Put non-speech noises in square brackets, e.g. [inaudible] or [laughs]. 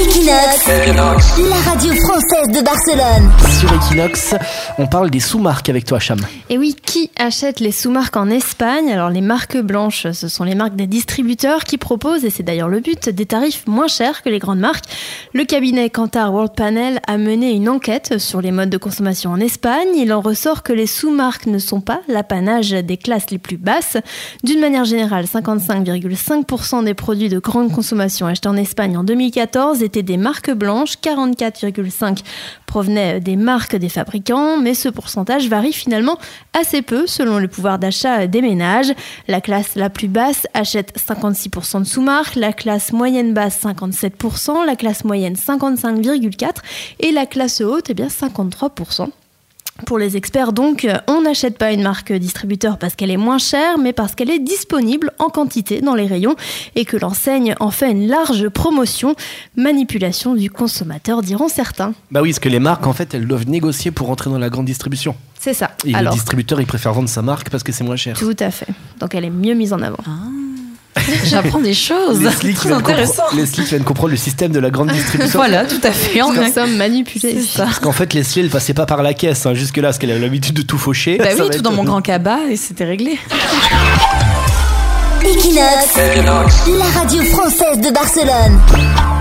Equinox, la radio française de Barcelone. Sur Equinox, on parle des sous-marques avec toi, Cham. Et oui, qui achète les sous-marques en Espagne? Alors les marques blanches, ce sont les marques des distributeurs qui proposent, et c'est d'ailleurs le but, des tarifs moins chers que les grandes marques. Le cabinet Kantar World Panel a mené une enquête sur les modes de consommation en Espagne. Il en ressort que les sous-marques ne sont pas l'apanage des classes les plus basses. D'une manière générale, 55,5% des produits de grande consommation achetés en Espagne en 2014 étaient des marques blanches, 44,5% provenaient des marques des fabricants, mais ce pourcentage varie finalement assez peu selon le pouvoir d'achat des ménages. La classe la plus basse achète 56% de sous-marques, la classe moyenne basse 57%, la classe moyenne 55,4% et la classe haute eh bien 53%. Pour les experts, donc, on n'achète pas une marque distributeur parce qu'elle est moins chère, mais parce qu'elle est disponible en quantité dans les rayons et que l'enseigne en fait une large promotion. Manipulation du consommateur, diront certains. Bah oui, parce que les marques, en fait, elles doivent négocier pour rentrer dans la grande distribution. C'est ça. Et Alors, le distributeur, il préfère vendre sa marque parce que c'est moins cher. tout à fait. Donc elle est mieux mise en avant. [laughs] J'apprends des choses. Leslie qui, Très intéressant. comprendre- Leslie qui vient de comprendre le système de la grande distribution. Voilà, tout à fait. On Nous sommes manipulés. C'est ça. Parce qu'en fait, Leslie, elle passait pas par la caisse hein, jusque-là, parce qu'elle a l'habitude de tout faucher. Bah Ça oui, tout être- dans mon grand cabas et c'était réglé. Equinox, la radio française de Barcelone.